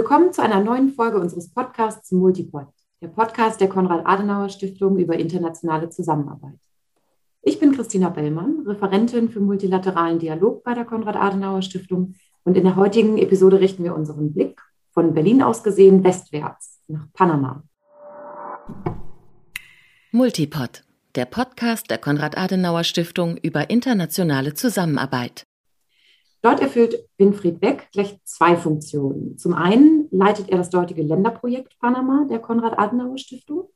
Willkommen zu einer neuen Folge unseres Podcasts Multipod, der Podcast der Konrad-Adenauer-Stiftung über internationale Zusammenarbeit. Ich bin Christina Bellmann, Referentin für multilateralen Dialog bei der Konrad-Adenauer-Stiftung und in der heutigen Episode richten wir unseren Blick von Berlin aus gesehen westwärts nach Panama. Multipod, der Podcast der Konrad-Adenauer-Stiftung über internationale Zusammenarbeit. Dort erfüllt Winfried Beck gleich zwei Funktionen. Zum einen leitet er das dortige Länderprojekt Panama der Konrad-Adenauer-Stiftung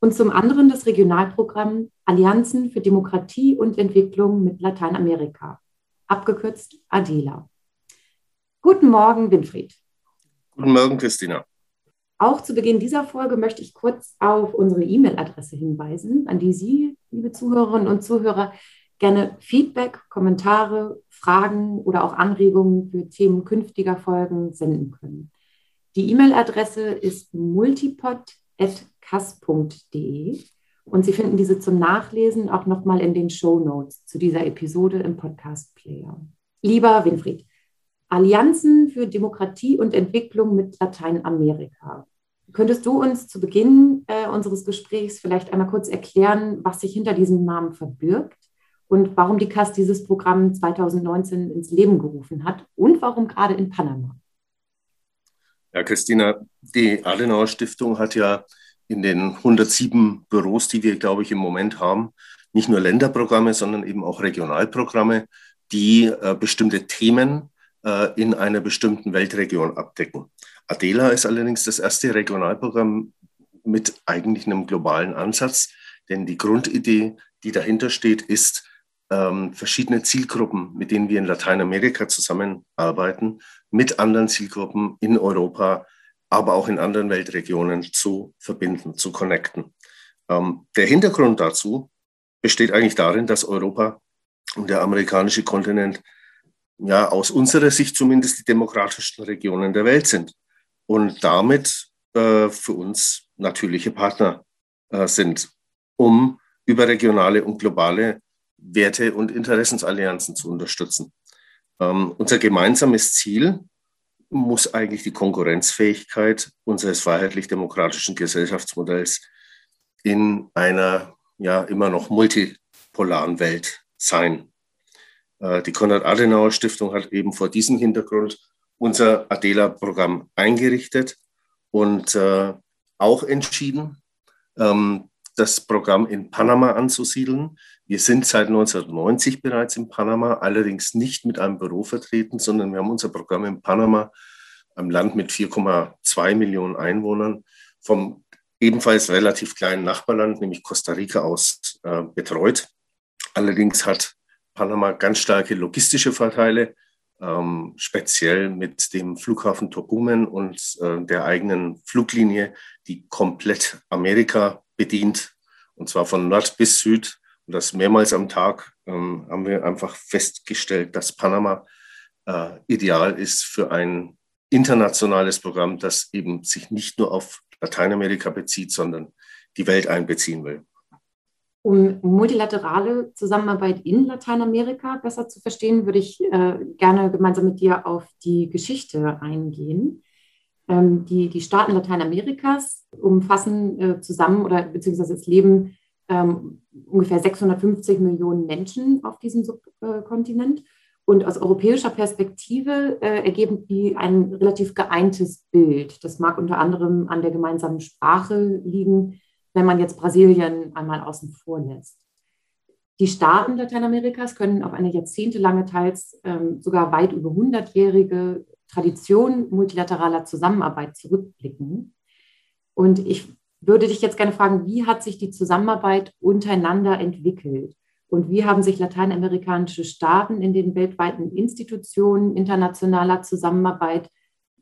und zum anderen das Regionalprogramm Allianzen für Demokratie und Entwicklung mit Lateinamerika, abgekürzt ADELA. Guten Morgen, Winfried. Guten Morgen, Christina. Auch zu Beginn dieser Folge möchte ich kurz auf unsere E-Mail-Adresse hinweisen, an die Sie, liebe Zuhörerinnen und Zuhörer, gerne Feedback, Kommentare, Fragen oder auch Anregungen für Themen künftiger Folgen senden können. Die E-Mail-Adresse ist multipod.kass.de und Sie finden diese zum Nachlesen auch nochmal in den Show Notes zu dieser Episode im Podcast-Player. Lieber Winfried, Allianzen für Demokratie und Entwicklung mit Lateinamerika. Könntest du uns zu Beginn äh, unseres Gesprächs vielleicht einmal kurz erklären, was sich hinter diesem Namen verbirgt? Und warum die KAS dieses Programm 2019 ins Leben gerufen hat und warum gerade in Panama. Ja, Christina, die Adenauer Stiftung hat ja in den 107 Büros, die wir, glaube ich, im Moment haben, nicht nur Länderprogramme, sondern eben auch Regionalprogramme, die äh, bestimmte Themen äh, in einer bestimmten Weltregion abdecken. Adela ist allerdings das erste Regionalprogramm mit eigentlich einem globalen Ansatz, denn die Grundidee, die dahinter steht, ist, ähm, verschiedene Zielgruppen, mit denen wir in Lateinamerika zusammenarbeiten, mit anderen Zielgruppen in Europa, aber auch in anderen Weltregionen zu verbinden, zu connecten. Ähm, der Hintergrund dazu besteht eigentlich darin, dass Europa und der amerikanische Kontinent ja aus unserer Sicht zumindest die demokratischsten Regionen der Welt sind und damit äh, für uns natürliche Partner äh, sind, um überregionale und globale Werte- und Interessensallianzen zu unterstützen. Ähm, unser gemeinsames Ziel muss eigentlich die Konkurrenzfähigkeit unseres freiheitlich-demokratischen Gesellschaftsmodells in einer ja immer noch multipolaren Welt sein. Äh, die Konrad-Adenauer-Stiftung hat eben vor diesem Hintergrund unser Adela-Programm eingerichtet und äh, auch entschieden, ähm, das Programm in Panama anzusiedeln. Wir sind seit 1990 bereits in Panama, allerdings nicht mit einem Büro vertreten, sondern wir haben unser Programm in Panama, einem Land mit 4,2 Millionen Einwohnern, vom ebenfalls relativ kleinen Nachbarland, nämlich Costa Rica, aus äh, betreut. Allerdings hat Panama ganz starke logistische Vorteile, ähm, speziell mit dem Flughafen Tocumen und äh, der eigenen Fluglinie, die komplett Amerika bedient, und zwar von Nord bis Süd. Und das mehrmals am Tag ähm, haben wir einfach festgestellt, dass Panama äh, ideal ist für ein internationales Programm, das eben sich nicht nur auf Lateinamerika bezieht, sondern die Welt einbeziehen will. Um multilaterale Zusammenarbeit in Lateinamerika besser zu verstehen, würde ich äh, gerne gemeinsam mit dir auf die Geschichte eingehen. Ähm, die, die Staaten Lateinamerikas umfassen äh, zusammen oder beziehungsweise es leben ähm, ungefähr 650 Millionen Menschen auf diesem Subkontinent. Und aus europäischer Perspektive äh, ergeben die ein relativ geeintes Bild. Das mag unter anderem an der gemeinsamen Sprache liegen, wenn man jetzt Brasilien einmal außen vor lässt. Die Staaten Lateinamerikas können auf eine jahrzehntelange, teils ähm, sogar weit über 100-jährige Tradition multilateraler Zusammenarbeit zurückblicken. Und ich würde dich jetzt gerne fragen, wie hat sich die Zusammenarbeit untereinander entwickelt? Und wie haben sich lateinamerikanische Staaten in den weltweiten Institutionen internationaler Zusammenarbeit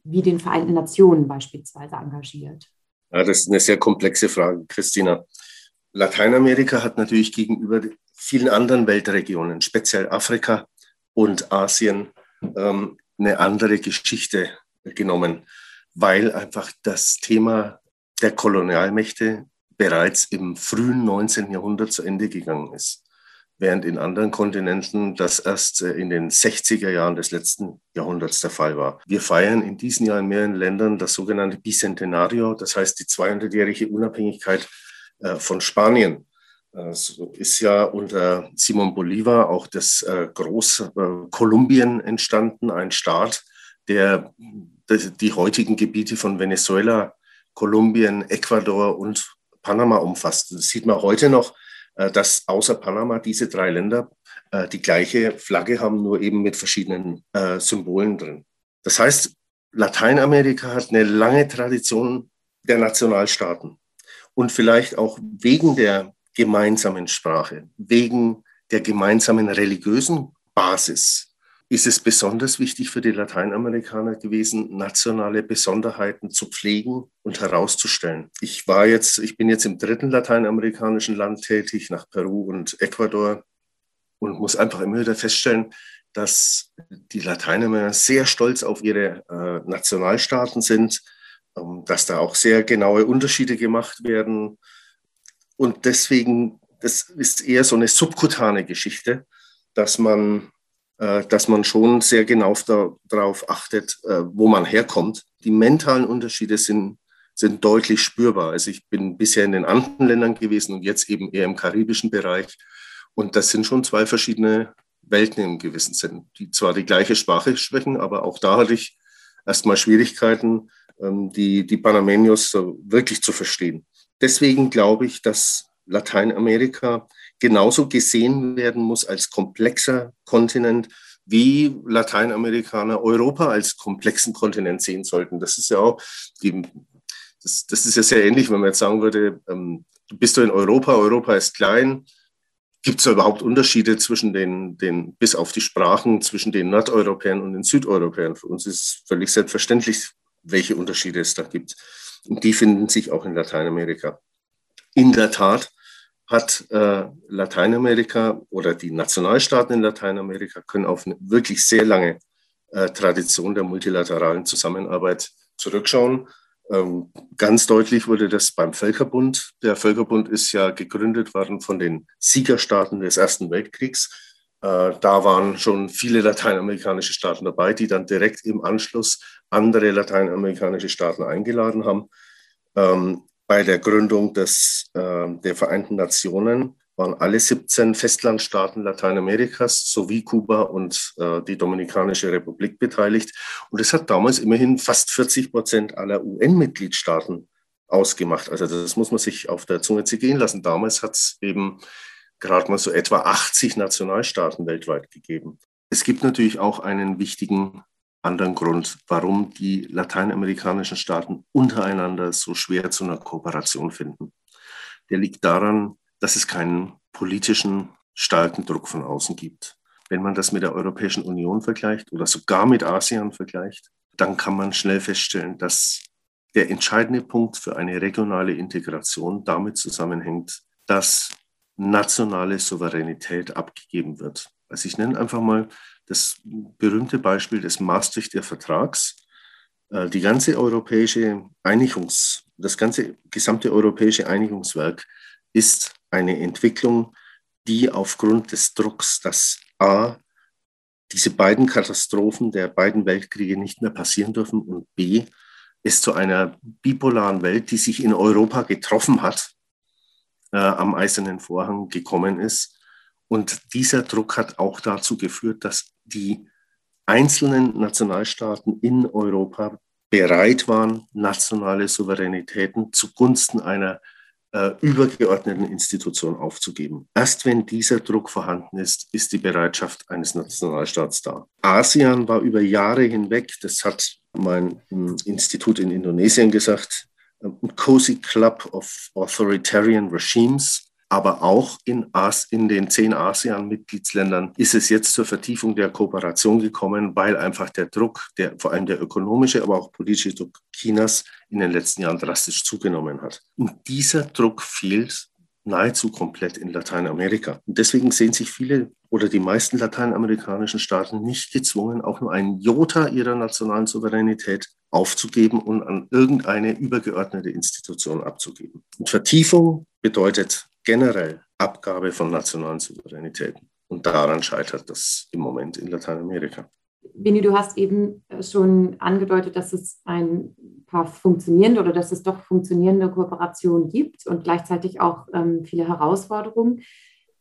wie den Vereinten Nationen beispielsweise engagiert? Ja, das ist eine sehr komplexe Frage, Christina. Lateinamerika hat natürlich gegenüber vielen anderen Weltregionen, speziell Afrika und Asien, ähm, eine andere Geschichte genommen, weil einfach das Thema der Kolonialmächte bereits im frühen 19. Jahrhundert zu Ende gegangen ist. während in anderen Kontinenten das erst äh, in den 60er Jahren des letzten Jahrhunderts der Fall war. Wir feiern in diesem Jahr in mehreren Ländern das sogenannte Bicentenario, das heißt die 200-jährige Unabhängigkeit äh, von Spanien. So ist ja unter Simon Bolivar auch das Groß-Kolumbien entstanden, ein Staat, der die heutigen Gebiete von Venezuela, Kolumbien, Ecuador und Panama umfasst. Das sieht man heute noch äh, dass außer Panama diese drei Länder äh, die gleiche Flagge haben, nur eben mit verschiedenen äh, Symbolen drin. Das heißt, Lateinamerika hat eine lange Tradition der Nationalstaaten und vielleicht auch wegen der gemeinsamen Sprache, wegen der gemeinsamen religiösen Basis ist es besonders wichtig für die Lateinamerikaner gewesen, nationale Besonderheiten zu pflegen und herauszustellen. Ich war jetzt, ich bin jetzt im dritten lateinamerikanischen Land tätig, nach Peru und Ecuador und muss einfach immer wieder feststellen, dass die Lateinamerikaner sehr stolz auf ihre äh, Nationalstaaten sind, ähm, dass da auch sehr genaue Unterschiede gemacht werden. Und deswegen, das ist eher so eine subkutane Geschichte, dass man dass man schon sehr genau darauf achtet, äh, wo man herkommt. Die mentalen Unterschiede sind, sind deutlich spürbar. Also ich bin bisher in den anderen Ländern gewesen und jetzt eben eher im karibischen Bereich. Und das sind schon zwei verschiedene Welten im gewissen Sinn, die zwar die gleiche Sprache sprechen, aber auch da hatte ich erstmal Schwierigkeiten, ähm, die, die Panameños wirklich zu verstehen. Deswegen glaube ich, dass Lateinamerika genauso gesehen werden muss als komplexer Kontinent, wie Lateinamerikaner Europa als komplexen Kontinent sehen sollten. Das ist ja auch, die, das, das ist ja sehr ähnlich, wenn man jetzt sagen würde, ähm, bist du in Europa, Europa ist klein. Gibt es überhaupt Unterschiede zwischen den, den, bis auf die Sprachen, zwischen den Nordeuropäern und den Südeuropäern? Für uns ist völlig selbstverständlich, welche Unterschiede es da gibt. Und die finden sich auch in Lateinamerika. In der Tat hat äh, Lateinamerika oder die Nationalstaaten in Lateinamerika können auf eine wirklich sehr lange äh, Tradition der multilateralen Zusammenarbeit zurückschauen. Ähm, ganz deutlich wurde das beim Völkerbund. Der Völkerbund ist ja gegründet worden von den Siegerstaaten des Ersten Weltkriegs. Äh, da waren schon viele lateinamerikanische Staaten dabei, die dann direkt im Anschluss andere lateinamerikanische Staaten eingeladen haben. Ähm, bei der Gründung des, äh, der Vereinten Nationen waren alle 17 Festlandstaaten Lateinamerikas sowie Kuba und äh, die Dominikanische Republik beteiligt. Und es hat damals immerhin fast 40 Prozent aller UN-Mitgliedstaaten ausgemacht. Also das muss man sich auf der Zunge zergehen lassen. Damals hat es eben gerade mal so etwa 80 Nationalstaaten weltweit gegeben. Es gibt natürlich auch einen wichtigen anderen Grund, warum die lateinamerikanischen Staaten untereinander so schwer zu einer Kooperation finden. Der liegt daran, dass es keinen politischen starken Druck von außen gibt. Wenn man das mit der Europäischen Union vergleicht oder sogar mit ASEAN vergleicht, dann kann man schnell feststellen, dass der entscheidende Punkt für eine regionale Integration damit zusammenhängt, dass nationale Souveränität abgegeben wird. Also ich nenne einfach mal das berühmte Beispiel des Maastrichter Vertrags. Äh, die ganze europäische Einigungs, das ganze gesamte europäische Einigungswerk ist eine Entwicklung, die aufgrund des Drucks, dass A, diese beiden Katastrophen der beiden Weltkriege nicht mehr passieren dürfen und B, es zu einer bipolaren Welt, die sich in Europa getroffen hat, äh, am Eisernen Vorhang gekommen ist. Und dieser Druck hat auch dazu geführt, dass die einzelnen Nationalstaaten in Europa bereit waren, nationale Souveränitäten zugunsten einer äh, übergeordneten Institution aufzugeben. Erst wenn dieser Druck vorhanden ist, ist die Bereitschaft eines Nationalstaats da. ASEAN war über Jahre hinweg, das hat mein hm, Institut in Indonesien gesagt, ein Cozy Club of Authoritarian Regimes aber auch in, As in den zehn ASEAN-Mitgliedsländern ist es jetzt zur Vertiefung der Kooperation gekommen, weil einfach der Druck, der, vor allem der ökonomische, aber auch politische Druck Chinas in den letzten Jahren drastisch zugenommen hat. Und dieser Druck fehlt nahezu komplett in Lateinamerika. Und deswegen sehen sich viele oder die meisten lateinamerikanischen Staaten nicht gezwungen, auch nur einen Jota ihrer nationalen Souveränität aufzugeben und an irgendeine übergeordnete Institution abzugeben. Und Vertiefung bedeutet generell Abgabe von nationalen Souveränitäten. Und daran scheitert das im Moment in Lateinamerika. Bini, du hast eben schon angedeutet, dass es ein paar funktionierende oder dass es doch funktionierende Kooperationen gibt und gleichzeitig auch ähm, viele Herausforderungen.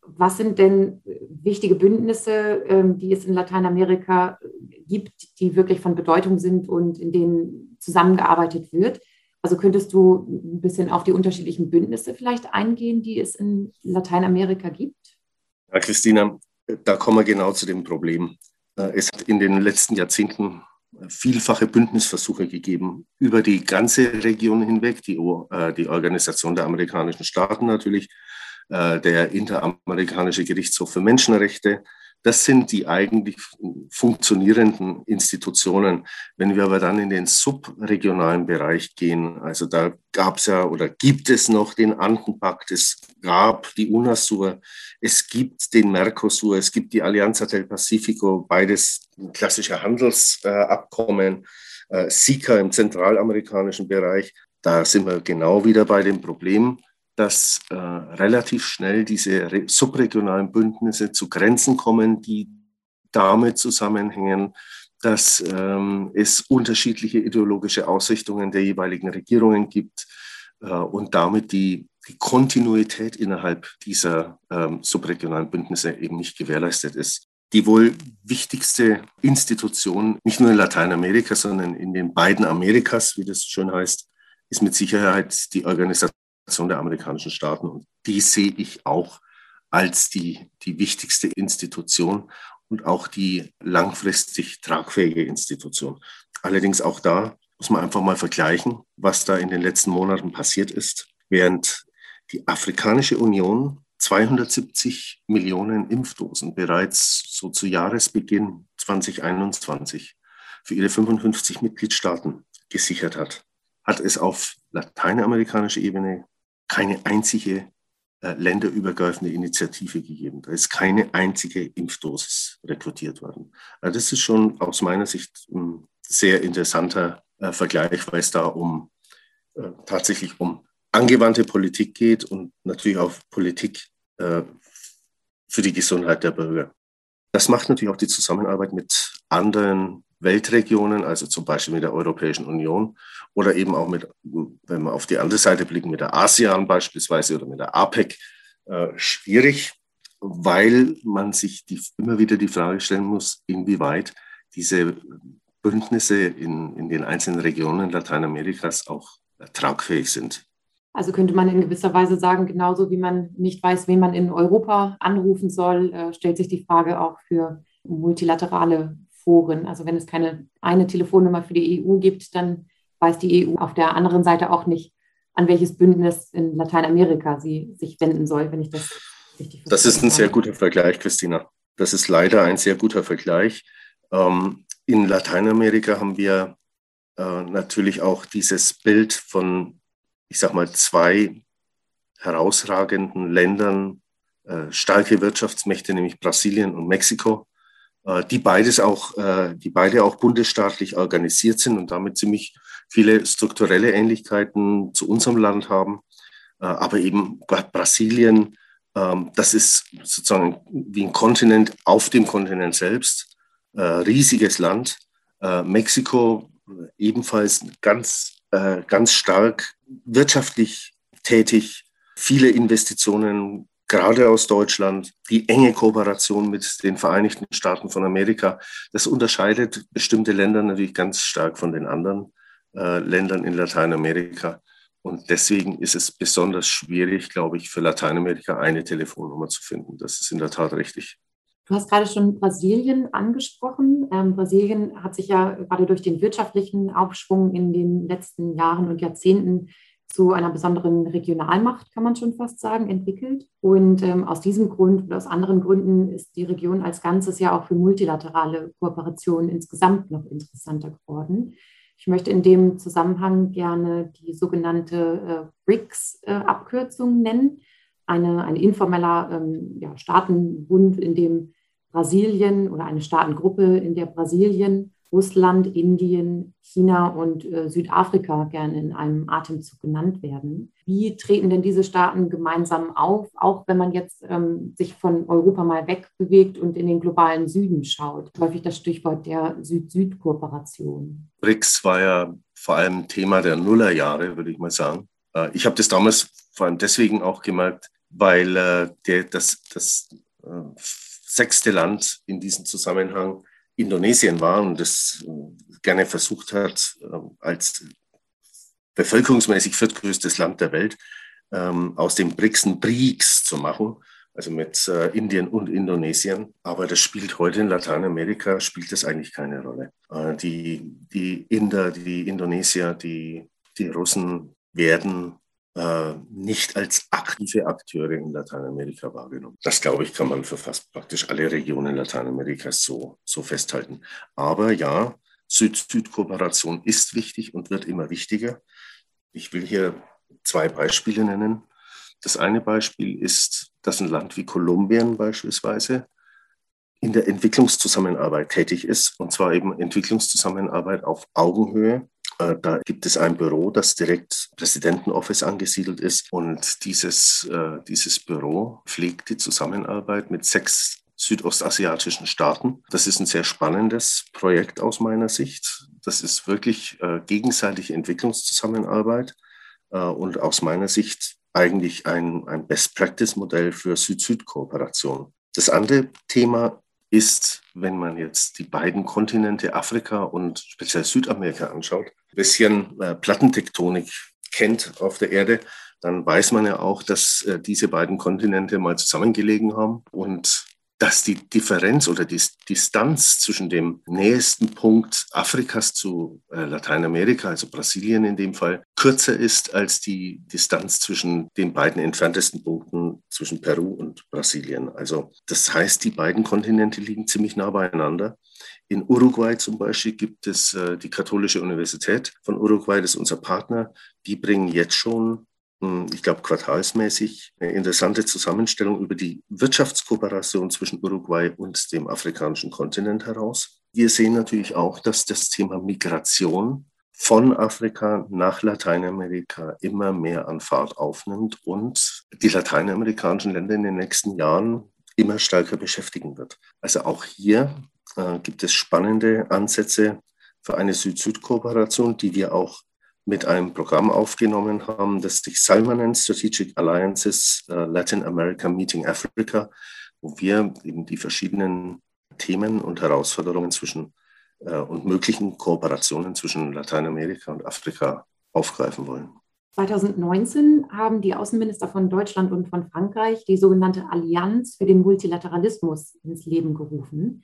Was sind denn wichtige Bündnisse, ähm, die es in Lateinamerika gibt, die wirklich von Bedeutung sind und in denen zusammengearbeitet wird? Also könntest du ein bisschen auf die unterschiedlichen Bündnisse vielleicht eingehen, die es in Lateinamerika gibt? Ja, Christina, da kommen wir genau zu dem Problem. Äh, es hat in den letzten Jahrzehnten vielfache Bündnisversuche gegeben über die ganze Region hinweg, die, äh, die Organisation der amerikanischen Staaten natürlich, äh, der Interamerikanische Gerichtshof für Menschenrechte, das sind die eigentlich funktionierenden Institutionen. Wenn wir aber dann in den subregionalen Bereich gehen, also da gab es ja oder gibt es noch den Andenpakt, es gab die UNASUR, es gibt den Mercosur, es gibt die Alianza del Pacifico, beides klassische Handelsabkommen, äh, SICA im zentralamerikanischen Bereich. Da sind wir genau wieder bei dem Problem dass äh, relativ schnell diese subregionalen Bündnisse zu Grenzen kommen, die damit zusammenhängen, dass ähm, es unterschiedliche ideologische Ausrichtungen der jeweiligen Regierungen gibt äh, und damit die, die, Kontinuität innerhalb dieser ähm, subregionalen Bündnisse eben nicht gewährleistet ist. Die wohl wichtigste Institution, nicht nur in Lateinamerika, sondern in den beiden Amerikas, wie das schön heißt, ist mit Sicherheit die Organisation der amerikanischen Staaten. Und die sehe ich auch als die, die wichtigste Institution und auch die langfristig tragfähige Institution. Allerdings auch da muss man einfach mal vergleichen, was da in den letzten Monaten passiert ist. Während die Afrikanische Union 270 Millionen Impfdosen bereits so zu Jahresbeginn 2021 für ihre 55 Mitgliedstaaten gesichert hat, hat es auf lateinamerikanischer Ebene keine einzige äh, länderübergreifende Initiative gegeben. Da ist keine einzige Impfdosis rekrutiert worden. Also das ist schon aus meiner Sicht ein sehr interessanter äh, Vergleich, weil es da um äh, tatsächlich um angewandte Politik geht und natürlich auch Politik äh, für die Gesundheit der Bürger. Das macht natürlich auch die Zusammenarbeit mit anderen Weltregionen, also zum Beispiel mit der Europäischen Union oder eben auch mit, wenn wir auf die andere Seite blicken, mit der ASEAN beispielsweise oder mit der APEC, äh, schwierig, weil man sich die, immer wieder die Frage stellen muss, inwieweit diese Bündnisse in, in den einzelnen Regionen Lateinamerikas auch tragfähig sind. Also könnte man in gewisser Weise sagen, genauso wie man nicht weiß, wen man in Europa anrufen soll, äh, stellt sich die Frage auch für multilaterale Foren. Also wenn es keine eine Telefonnummer für die EU gibt, dann weiß die EU auf der anderen Seite auch nicht, an welches Bündnis in Lateinamerika sie sich wenden soll, wenn ich das richtig verstehe. Das ist ein sehr guter Vergleich, Christina. Das ist leider ein sehr guter Vergleich. Ähm, in Lateinamerika haben wir äh, natürlich auch dieses Bild von, ich sag mal, zwei herausragenden Ländern, äh, starke Wirtschaftsmächte, nämlich Brasilien und Mexiko, die beides auch, äh, die beide auch bundesstaatlich organisiert sind und damit ziemlich viele strukturelle Ähnlichkeiten zu unserem Land haben. Äh, aber eben Brasilien, ähm, das ist sozusagen wie ein Kontinent auf dem Kontinent selbst, riesiges Land. Mexiko ebenfalls ganz, ganz stark wirtschaftlich tätig, viele Investitionen, gerade aus Deutschland, die enge Kooperation mit den Vereinigten Staaten von Amerika, das unterscheidet bestimmte Länder natürlich ganz stark von den anderen äh, Ländern in Lateinamerika. Und deswegen ist es besonders schwierig, glaube ich, für Lateinamerika eine Telefonnummer zu finden. Das ist in der Tat richtig. Du hast gerade schon Brasilien angesprochen. Ähm, Brasilien hat sich ja gerade durch den wirtschaftlichen Aufschwung in den letzten Jahren und Jahrzehnten zu einer besonderen Regionalmacht, kann man schon fast sagen, entwickelt. Und ähm, aus diesem Grund oder aus anderen Gründen ist die Region als Ganzes ja auch für multilaterale Kooperationen insgesamt noch interessanter geworden. Ich möchte in dem Zusammenhang gerne die sogenannte äh, BRICS-Abkürzung äh, nennen, eine, ein informeller ähm, ja, Staatenbund, in dem Brasilien oder eine Staatengruppe, in der Brasilien, Russland, Indien, China und äh, Südafrika gerne in einem Atemzug genannt werden. Wie treten denn diese Staaten gemeinsam auf, auch wenn man jetzt ähm, sich von Europa mal wegbewegt und in den globalen Süden schaut? Häufig das Stichwort der Süd-Süd-Kooperation. BRICS war ja vor allem Thema der Nullerjahre, würde ich mal sagen. Äh, ich habe das damals vor allem deswegen auch gemerkt, weil äh, der, das, das äh, sechste Land in diesem Zusammenhang Indonesien war und das äh, gerne versucht hat, äh, als bevölkerungsmäßig viertgrößtes Land der Welt ähm, aus dem BRICS ein BRICS zu machen, also mit äh, Indien und Indonesien. Aber das spielt heute in Lateinamerika, spielt das eigentlich keine Rolle. Die, die Inder, die Indonesier, die, die Russen werden äh, nicht als aktive Akteure in Lateinamerika wahrgenommen. Das, glaube ich, kann man für fast praktisch alle Regionen Lateinamerikas so, so festhalten. Aber ja, Süd-Süd-Kooperation ist wichtig und wird immer wichtiger. Ich will hier zwei Beispiele nennen. Das eine Beispiel ist, dass ein Land wie Kolumbien beispielsweise in der Entwicklungszusammenarbeit tätig ist, und zwar eben Entwicklungszusammenarbeit auf Augenhöhe da gibt es ein Büro, das direkt Präsidentenoffice angesiedelt ist. Und dieses, äh, dieses Büro pflegt die Zusammenarbeit mit sechs südostasiatischen Staaten. Das ist ein sehr spannendes Projekt aus meiner Sicht. Das ist wirklich äh, gegenseitige Entwicklungszusammenarbeit und aus meiner Sicht eigentlich ein, ein Best-Practice-Modell für Süd-Süd-Kooperation. Das andere Thema ist, wenn man jetzt die beiden Kontinente Afrika und speziell Südamerika anschaut, ein bisschen äh, Plattentektonik kennt auf der Erde, dann weiß man ja auch, dass äh, diese beiden Kontinente mal zusammengelegen haben und dass die Differenz oder die Distanz zwischen dem nächsten Punkt Afrikas zu äh, Lateinamerika, also Brasilien in dem Fall, kürzer ist als die Distanz zwischen den beiden entferntesten Punkten zwischen Peru und Brasilien. Also das heißt, die beiden Kontinente liegen ziemlich nah beieinander. In Uruguay zum Beispiel gibt es äh, die Katholische Universität von Uruguay, das ist unser Partner. Die bringen jetzt schon ich glaube, quartalsmäßig eine interessante Zusammenstellung über die Wirtschaftskooperation zwischen Uruguay und dem afrikanischen Kontinent heraus. Wir sehen natürlich auch, dass das Thema Migration von Afrika nach Lateinamerika immer mehr an Fahrt aufnimmt und die lateinamerikanischen Länder in den nächsten Jahren immer stärker beschäftigen wird. Also auch hier äh, gibt es spannende Ansätze für eine Süd-Süd-Kooperation, die wir auch mit einem Programm aufgenommen haben, das sich Salma nennt, Strategic Alliances uh, Latin America Meeting Africa, wo wir eben die verschiedenen Themen und Herausforderungen zwischen uh, und möglichen Kooperationen zwischen Lateinamerika und Afrika aufgreifen wollen. 2019 haben die Außenminister von Deutschland und von Frankreich die sogenannte Allianz für den Multilateralismus ins Leben gerufen.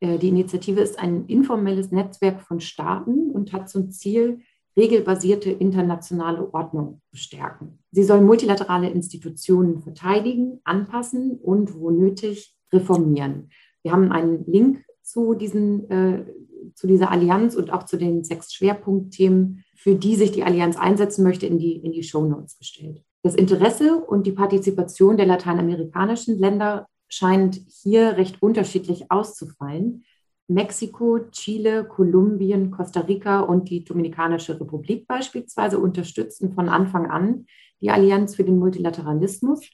Äh, die Initiative ist ein informelles Netzwerk von Staaten und hat zum Ziel, regelbasierte internationale Ordnung zu stärken. Sie soll multilaterale Institutionen verteidigen, anpassen und, wo nötig, reformieren. Wir haben einen Link zu, diesen, äh, zu dieser Allianz und auch zu den sechs Schwerpunktthemen, für die sich die Allianz einsetzen möchte, in die, in die Shownotes gestellt. Das Interesse und die Partizipation der lateinamerikanischen Länder scheint hier recht unterschiedlich auszufallen. Mexiko, Chile, Kolumbien, Costa Rica und die Dominikanische Republik beispielsweise unterstützen von Anfang an die Allianz für den Multilateralismus.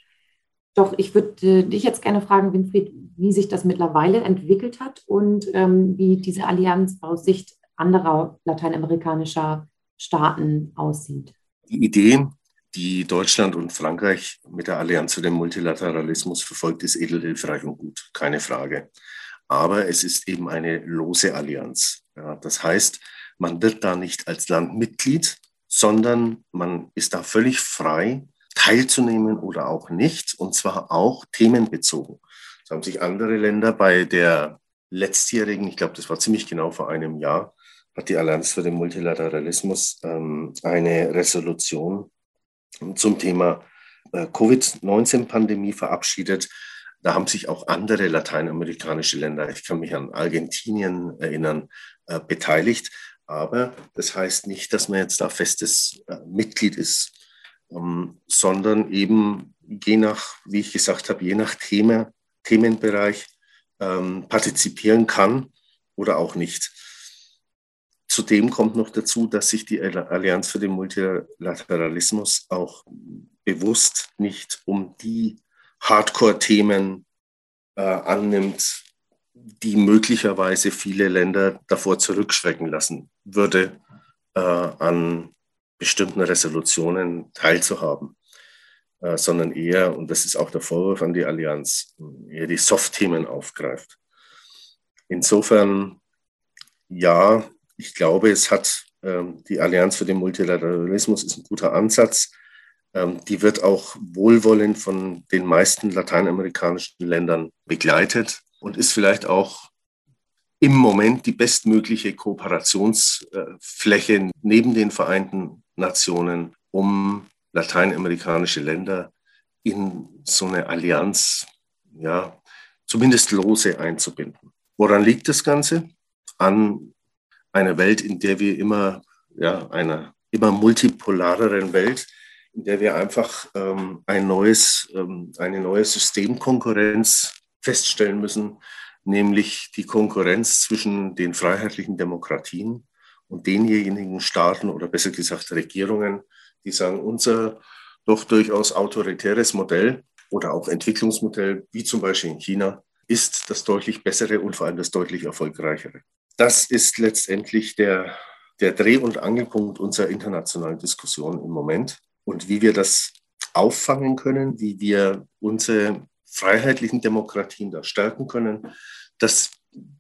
Doch ich würde dich jetzt gerne fragen, Winfried, wie sich das mittlerweile entwickelt hat und ähm, wie diese Allianz aus Sicht anderer lateinamerikanischer Staaten aussieht. Die Idee, die Deutschland und Frankreich mit der Allianz für den Multilateralismus verfolgt, ist edelhilfreich und gut, keine Frage aber es ist eben eine lose Allianz. Ja, das heißt, man wird da nicht als Land Mitglied, sondern man ist da völlig frei, teilzunehmen oder auch nicht, und zwar auch themenbezogen. Das haben sich andere Länder bei der letztjährigen, ich glaube, das war ziemlich genau vor einem Jahr, hat die Allianz für den Multilateralismus ähm, eine Resolution zum Thema äh, Covid-19-Pandemie verabschiedet, da haben sich auch andere lateinamerikanische Länder, ich kann mich an Argentinien erinnern, äh, beteiligt. Aber das heißt nicht, dass man jetzt da festes äh, Mitglied ist, ähm, sondern eben je nach, wie ich gesagt habe, je nach Thema, Themenbereich ähm, partizipieren kann oder auch nicht. zudem kommt noch dazu, dass sich die Allianz für den Multilateralismus auch bewusst nicht um die Hardcore-Themen äh, annimmt, die möglicherweise viele Länder davor zurückschrecken lassen würde, äh, an bestimmten Resolutionen teilzuhaben, äh, sondern eher, und das ist auch der Vorwurf an die Allianz, eher die Soft-Themen aufgreift. Insofern, ja, ich glaube, es hat ähm, die Allianz für den Multilateralismus ist ein guter Ansatz. Ähm, die wird auch wohlwollend von den meisten lateinamerikanischen Ländern begleitet und ist vielleicht auch im Moment die bestmögliche Kooperationsfläche neben den Vereinten Nationen, um lateinamerikanische Länder in so eine Allianz, ja, zumindest lose einzubinden. Woran liegt das Ganze? An einer Welt, in der wir immer, ja, einer immer multipolareren Welt, in der wir einfach ähm, ein neues, ähm, eine neue Systemkonkurrenz feststellen müssen, nämlich die Konkurrenz zwischen den freiheitlichen Demokratien und denjenigen Staaten oder besser gesagt Regierungen, die sagen, unser doch durchaus autoritäres Modell oder auch Entwicklungsmodell, wie zum Beispiel in China, ist das deutlich bessere und vor allem das deutlich erfolgreichere. Das ist letztendlich der, der Dreh- und Angelpunkt unserer internationalen Diskussion im Moment. Und wie wir das auffangen können, wie wir unsere freiheitlichen Demokratien da stärken können, das,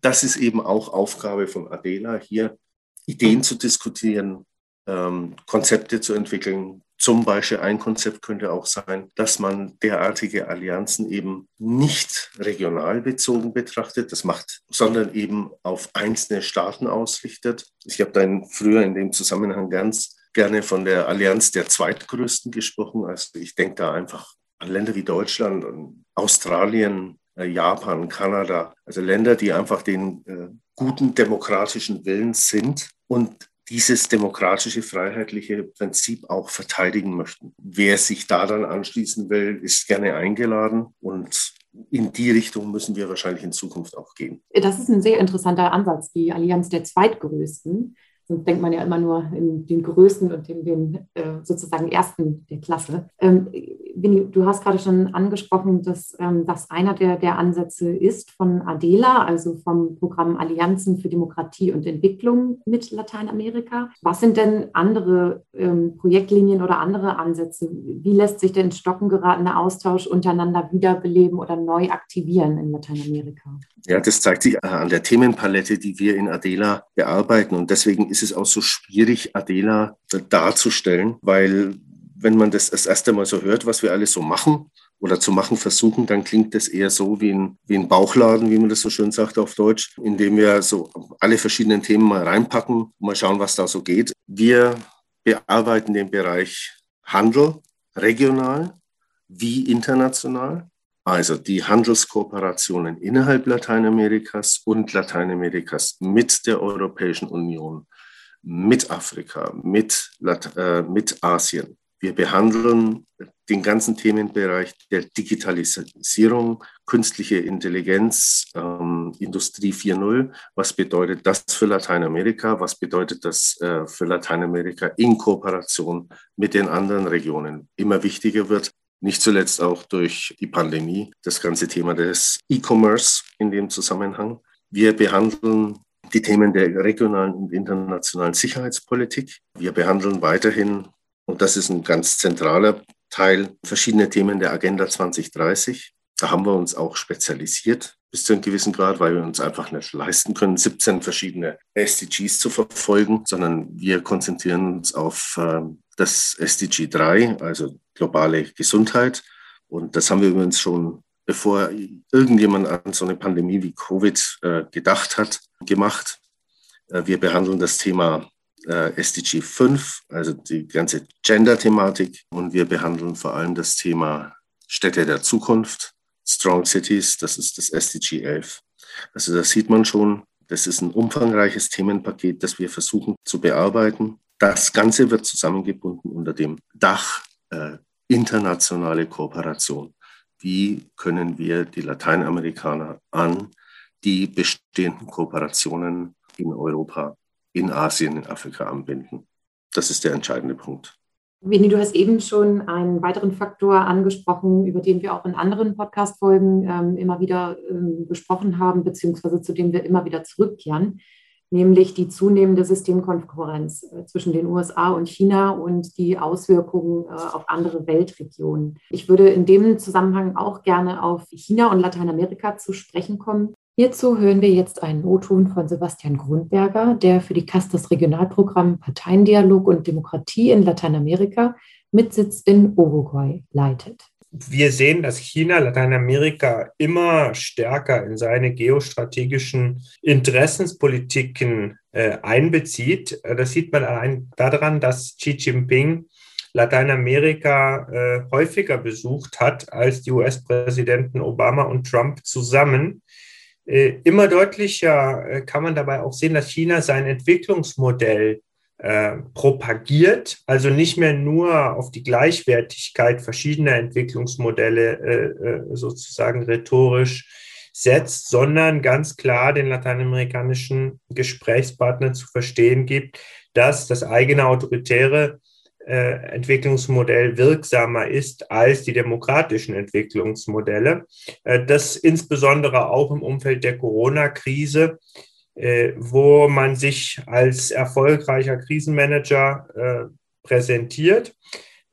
das ist eben auch Aufgabe von Adela, hier Ideen zu diskutieren, ähm, Konzepte zu entwickeln. Zum Beispiel ein Konzept könnte auch sein, dass man derartige Allianzen eben nicht regional bezogen betrachtet, das macht, sondern eben auf einzelne Staaten ausrichtet. Ich habe dann früher in dem Zusammenhang ganz gerne von der Allianz der zweitgrößten gesprochen. Also ich denke da einfach an Länder wie Deutschland und Australien, äh, Japan, Kanada, also Länder, die einfach den äh, guten demokratischen Willen sind und dieses demokratische, freiheitliche Prinzip auch verteidigen möchten. Wer sich da dann anschließen will, ist gerne eingeladen und in die Richtung müssen wir wahrscheinlich in Zukunft auch gehen. Das ist ein sehr interessanter Ansatz, die Allianz der Zweitgrößten. Sonst denkt man ja immer nur in den Größten und in den äh, sozusagen Ersten der Klasse. Ähm, du hast gerade schon angesprochen, dass ähm, das einer der, der Ansätze ist von ADELA, also vom Programm Allianzen für Demokratie und Entwicklung mit Lateinamerika. Was sind denn andere ähm, Projektlinien oder andere Ansätze? Wie lässt sich der ins Stocken geratene Austausch untereinander wiederbeleben oder neu aktivieren in Lateinamerika? Ja, das zeigt sich an der Themenpalette, die wir in ADELA bearbeiten. Und deswegen ist es auch so schwierig, ADELA darzustellen, weil wenn man das das erste Mal so hört, was wir alles so machen oder zu machen versuchen, dann klingt das eher so wie ein, wie ein Bauchladen, wie man das so schön sagt auf Deutsch, in dem wir so alle verschiedenen Themen mal reinpacken, mal schauen, was da so geht. Wir bearbeiten den Bereich Handel regional wie international. Also die Handelskooperationen innerhalb Lateinamerikas und Lateinamerikas mit der Europäischen Union, mit Afrika, mit, äh, mit Asien, wir behandeln den ganzen Themenbereich der Digitalisierung, künstliche Intelligenz, ähm, Industrie 4.0. Was bedeutet das für Lateinamerika? Was bedeutet das äh, für Lateinamerika in Kooperation mit den anderen Regionen? Immer wichtiger wird, nicht zuletzt auch durch die Pandemie, das ganze Thema des E-Commerce in dem Zusammenhang. Wir behandeln die Themen der regionalen und internationalen Sicherheitspolitik. Wir behandeln weiterhin und das ist ein ganz zentraler Teil, verschiedene Themen der Agenda 2030. Da haben wir uns auch spezialisiert bis zu einem gewissen Grad, weil wir uns einfach nicht leisten können, 17 verschiedene SDGs zu verfolgen, sondern wir konzentrieren uns auf äh, das SDG 3, also globale Gesundheit. Und das haben wir übrigens schon, bevor irgendjemand an so eine Pandemie wie Covid äh, gedacht hat, gemacht. Äh, wir behandeln das Thema äh, SDG 5, also die ganze Gender-Thematik. Und wir behandeln vor allem das Thema Städte der Zukunft, Strong Cities, das ist das SDG 11. Also da sieht man schon, das ist ein umfangreiches Themenpaket, das wir versuchen zu bearbeiten. Das Ganze wird zusammengebunden unter dem Dach äh, internationale Kooperation. Wie können wir die Lateinamerikaner an die bestehenden Kooperationen in Europa in Asien, in Afrika anbinden. Das ist der entscheidende Punkt. Vini, du hast eben schon einen weiteren Faktor angesprochen, über den wir auch in anderen Podcast-Folgen ähm, immer wieder ähm, gesprochen haben, beziehungsweise zu dem wir immer wieder zurückkehren, nämlich die zunehmende Systemkonkurrenz äh, zwischen den USA und China und die Auswirkungen äh, auf andere Weltregionen. Ich würde in dem Zusammenhang auch gerne auf China und Lateinamerika zu sprechen kommen. Hierzu hören wir jetzt einen O-Ton von Sebastian Grundberger, der für die CAS das Regionalprogramm Parteiendialog und Demokratie in Lateinamerika mit Sitz in Uruguay leitet. Wir sehen, dass China Lateinamerika immer stärker in seine geostrategischen Interessenspolitiken äh, einbezieht. Das sieht man allein daran, dass Xi Jinping Lateinamerika äh, häufiger besucht hat als die US-Präsidenten Obama und Trump zusammen. Äh, immer deutlicher äh, kann man dabei auch sehen, dass China sein Entwicklungsmodell äh, propagiert, also nicht mehr nur auf die Gleichwertigkeit verschiedener Entwicklungsmodelle sozusagen rhetorisch setzt, sondern ganz klar den lateinamerikanischen Gesprächspartnern zu verstehen gibt, dass das eigene autoritäre äh, Entwicklungsmodell wirksamer ist als die demokratischen Entwicklungsmodelle. Äh, das insbesondere auch im Umfeld der Corona-Krise, äh, wo man sich als erfolgreicher Krisenmanager präsentiert.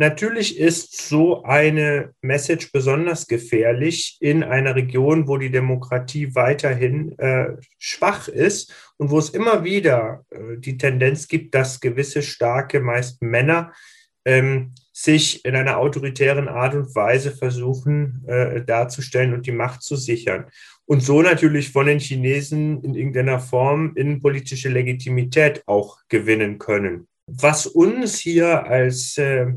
Natürlich ist so eine Message besonders gefährlich in einer Region, wo die Demokratie weiterhin äh, schwach ist und wo es immer wieder äh, die Tendenz gibt, dass gewisse starke, meist Männer, ähm, sich in einer autoritären Art und Weise versuchen äh, darzustellen und die Macht zu sichern. Und so natürlich von den Chinesen in irgendeiner Form innenpolitische Legitimität auch gewinnen können. Was uns hier als äh,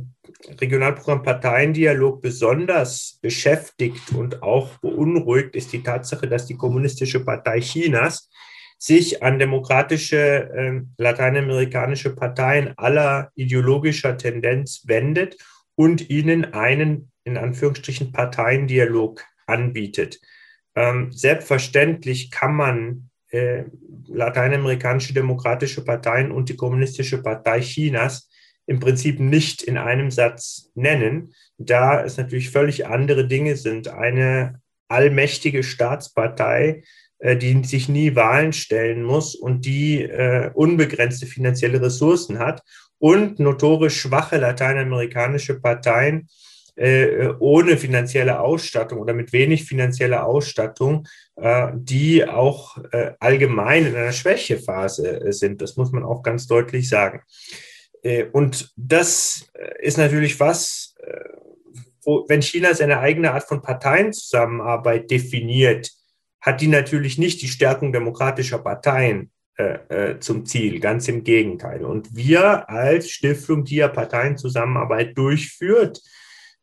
Regionalprogramm Parteiendialog besonders beschäftigt und auch beunruhigt, ist die Tatsache, dass die Kommunistische Partei Chinas sich an demokratische äh, lateinamerikanische Parteien aller ideologischer Tendenz wendet und ihnen einen in Anführungsstrichen Parteiendialog anbietet. Ähm, selbstverständlich kann man äh, lateinamerikanische demokratische Parteien und die Kommunistische Partei Chinas im Prinzip nicht in einem Satz nennen, da es natürlich völlig andere Dinge sind. Eine allmächtige Staatspartei, äh, die sich nie Wahlen stellen muss und die äh, unbegrenzte finanzielle Ressourcen hat und notorisch schwache lateinamerikanische Parteien äh, ohne finanzielle Ausstattung oder mit wenig finanzieller Ausstattung, äh, die auch äh, allgemein in einer Schwächephase äh, sind. Das muss man auch ganz deutlich sagen. Äh, und das äh, ist natürlich was, wo, wenn China seine eigene Art von Parteienzusammenarbeit definiert, hat die natürlich nicht die Stärkung demokratischer Parteien zum Ziel, ganz im Gegenteil. Und wir als Stiftung, die ja Parteienzusammenarbeit durchführt,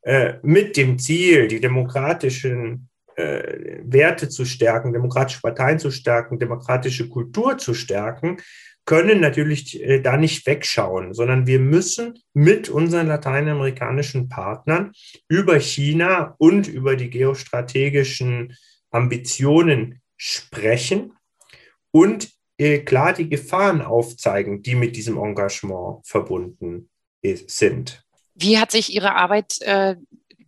äh, mit dem Ziel, die demokratischen äh, Werte zu stärken, demokratische Parteien zu stärken, demokratische Kultur zu stärken, können natürlich äh, da nicht wegschauen, sondern wir müssen mit unseren lateinamerikanischen Partnern über China und über die geostrategischen Ambitionen sprechen und äh, klar die Gefahren aufzeigen, die mit diesem Engagement verbunden sind. Wie hat sich Ihre Arbeit äh,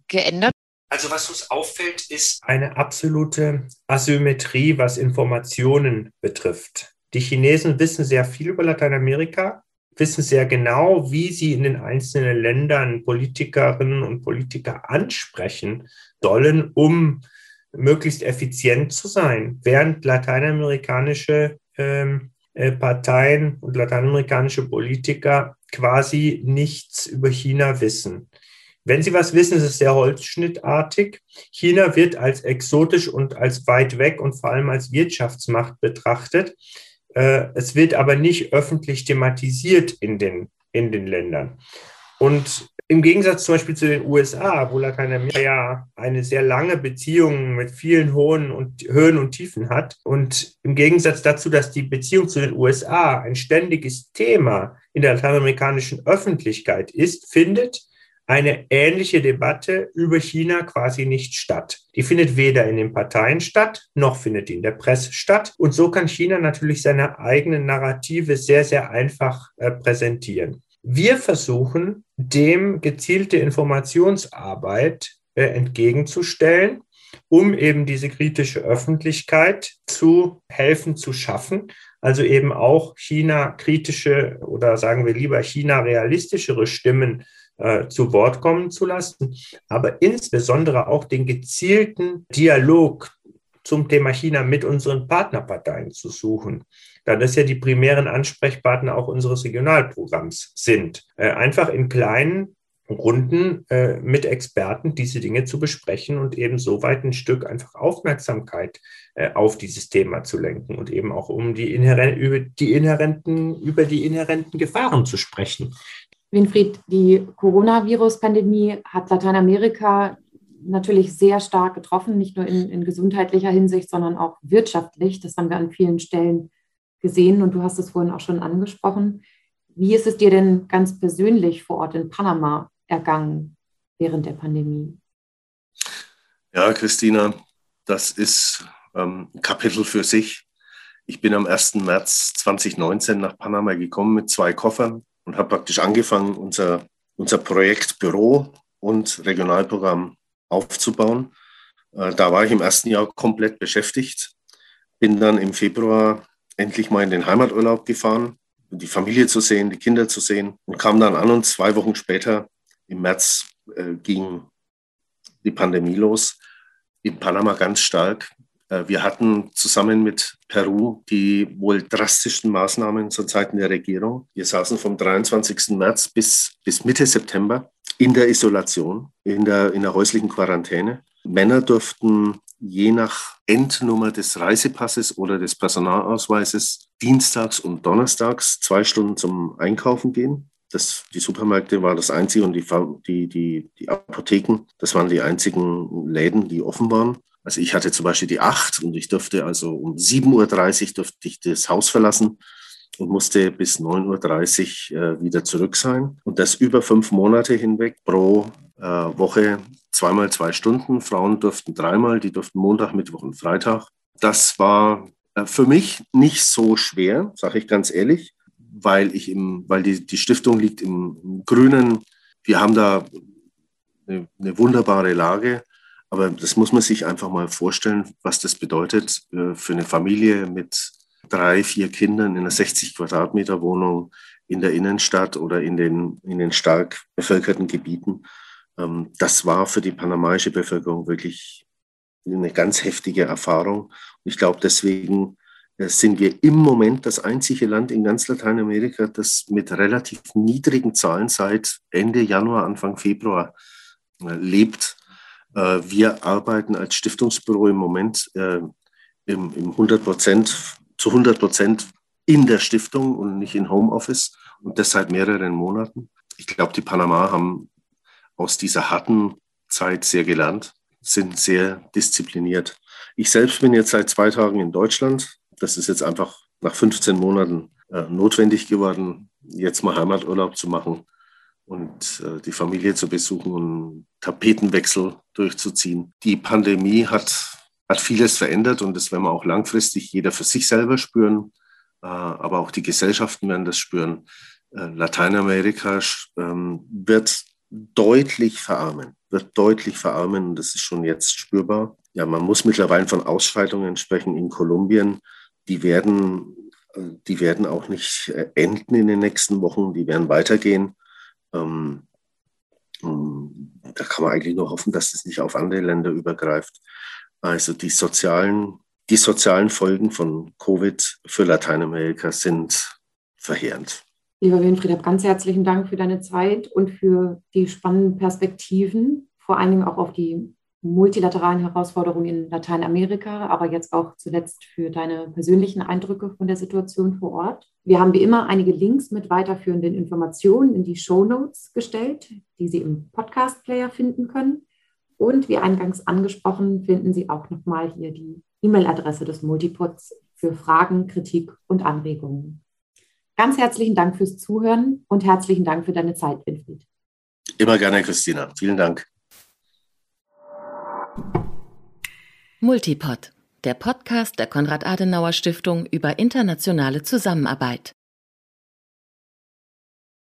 geändert? Also was uns auffällt, ist eine absolute Asymmetrie, was Informationen betrifft. Die Chinesen wissen sehr viel über Lateinamerika, wissen sehr genau, wie sie in den einzelnen Ländern Politikerinnen und Politiker ansprechen sollen, um möglichst effizient zu sein, während lateinamerikanische ähm, äh, Parteien und lateinamerikanische Politiker quasi nichts über China wissen. Wenn Sie was wissen, ist es sehr holzschnittartig. China wird als exotisch und als weit weg und vor allem als Wirtschaftsmacht betrachtet. Äh, es wird aber nicht öffentlich thematisiert in den, in den Ländern. Und im Gegensatz zum Beispiel zu den USA, wo Lateinamerika ja eine sehr lange Beziehung mit vielen hohen und Höhen und Tiefen hat. Und im Gegensatz dazu, dass die Beziehung zu den USA ein ständiges Thema in der lateinamerikanischen Öffentlichkeit ist, findet eine ähnliche Debatte über China quasi nicht statt. Die findet weder in den Parteien statt, noch findet die in der Presse statt. Und so kann China natürlich seine eigenen Narrative sehr, sehr einfach äh, präsentieren. Wir versuchen, dem gezielte Informationsarbeit äh, entgegenzustellen, um eben diese kritische Öffentlichkeit zu helfen zu schaffen. Also eben auch China kritische oder sagen wir lieber China realistischere Stimmen äh, zu Wort kommen zu lassen, aber insbesondere auch den gezielten Dialog zum Thema China mit unseren Partnerparteien zu suchen, da das ja die primären Ansprechpartner auch unseres Regionalprogramms sind. Äh, einfach in kleinen Runden äh, mit Experten diese Dinge zu besprechen und eben so weit ein Stück einfach Aufmerksamkeit äh, auf dieses Thema zu lenken und eben auch um die, inhärent, über, die inhärenten, über die inhärenten Gefahren zu sprechen. Winfried, die Coronavirus-Pandemie hat Lateinamerika natürlich sehr stark getroffen, nicht nur in, in, gesundheitlicher Hinsicht, sondern auch wirtschaftlich. Das haben wir an vielen Stellen gesehen und du hast es vorhin auch schon angesprochen. Wie ist es dir denn ganz persönlich vor Ort in Panama ergangen während der Pandemie? Ja, Christina, das ist ähm, ein Kapitel für sich. Ich bin am 1. März 2019 nach Panama gekommen mit zwei Koffern und habe praktisch angefangen, unser, unser Projekt Büro und Regionalprogramm aufzubauen. Äh, da war ich im ersten Jahr komplett beschäftigt, bin dann im Februar endlich mal in den Heimaturlaub gefahren, die Familie zu sehen, die Kinder zu sehen und kam dann an und zwei Wochen später, im März, äh, ging die Pandemie los. In Panama ganz stark. Äh, wir hatten zusammen mit Peru die wohl drastischsten Maßnahmen zu Zeiten der Regierung. Wir saßen vom 23. März bis, bis Mitte September in der Isolation, in der, in der häuslichen Quarantäne. Männer durften je nach Endnummer des Reisepasses oder des Personalausweises dienstags und donnerstags zwei Stunden zum Einkaufen gehen. Das, die Supermärkte waren das einzige und die, die, die, die Apotheken, das waren die einzigen Läden, die offen waren. Also ich hatte zum Beispiel die acht und ich durfte also um 7.30 Uhr durfte ich das Haus verlassen und musste bis 9.30 Uhr äh, wieder zurück sein. Und das über fünf Monate hinweg pro äh, Woche zweimal zwei Stunden. Frauen durften dreimal, die durften Montag, Mittwoch und Freitag. Das war äh, für mich nicht so schwer, sage ich ganz ehrlich, weil ich im, weil die, die Stiftung liegt im, im Grünen. Wir haben da eine, eine wunderbare Lage. Aber das muss man sich einfach mal vorstellen, was das bedeutet für eine Familie mit drei, vier Kindern in einer 60 Quadratmeter Wohnung in der Innenstadt oder in den, in den stark bevölkerten Gebieten. Ähm, das war für die panamaische Bevölkerung wirklich eine ganz heftige Erfahrung. Ich glaube, deswegen äh, sind wir im Moment das einzige Land in ganz Lateinamerika, das mit relativ niedrigen Zahlen seit Ende Januar, Anfang Februar äh, lebt. Äh, wir arbeiten als Stiftungsbüro im Moment im 100 Prozent, zu 100 Prozent in der Stiftung und nicht in Homeoffice und das seit mehreren Monaten. Ich glaube, die Panama haben aus dieser harten Zeit sehr gelernt, sind sehr diszipliniert. Ich selbst bin jetzt seit zwei Tagen in Deutschland. Das ist jetzt einfach nach 15 Monaten äh, notwendig geworden, jetzt mal Heimaturlaub zu machen und äh, die Familie zu besuchen und Tapetenwechsel durchzuziehen. Die Pandemie hat, hat vieles verändert und das werden wir auch langfristig jeder für sich selber spüren, äh, aber auch die Gesellschaften werden das spüren. Äh, Lateinamerika ähm, wird deutlich verarmen, wird deutlich verarmen und das ist schon jetzt spürbar. Ja, man muss mittlerweile von Ausschreitungen sprechen in Kolumbien. Die werden, äh, die werden auch nicht enden in den nächsten Wochen, die werden weitergehen. Ähm, ähm, da kann man eigentlich nur hoffen, dass es nicht auf andere Länder übergreift. Also die sozialen, die sozialen Folgen von Covid für Lateinamerika sind verheerend. Lieber Winfried, ganz herzlichen Dank für deine Zeit und für die spannenden Perspektiven, vor allen Dingen auch auf die multilateralen Herausforderungen in Lateinamerika, aber jetzt auch zuletzt für deine persönlichen Eindrücke von der Situation vor Ort. Wir haben wie immer einige Links mit weiterführenden Informationen in die Show Notes gestellt, die Sie im Podcast-Player finden können. Und wie eingangs angesprochen, finden Sie auch nochmal hier die E-Mail-Adresse des Multipods für Fragen, Kritik und Anregungen. Ganz herzlichen Dank fürs Zuhören und herzlichen Dank für deine Zeit, Winfried. Immer gerne, Christina. Vielen Dank. Multipod, der Podcast der Konrad-Adenauer-Stiftung über internationale Zusammenarbeit.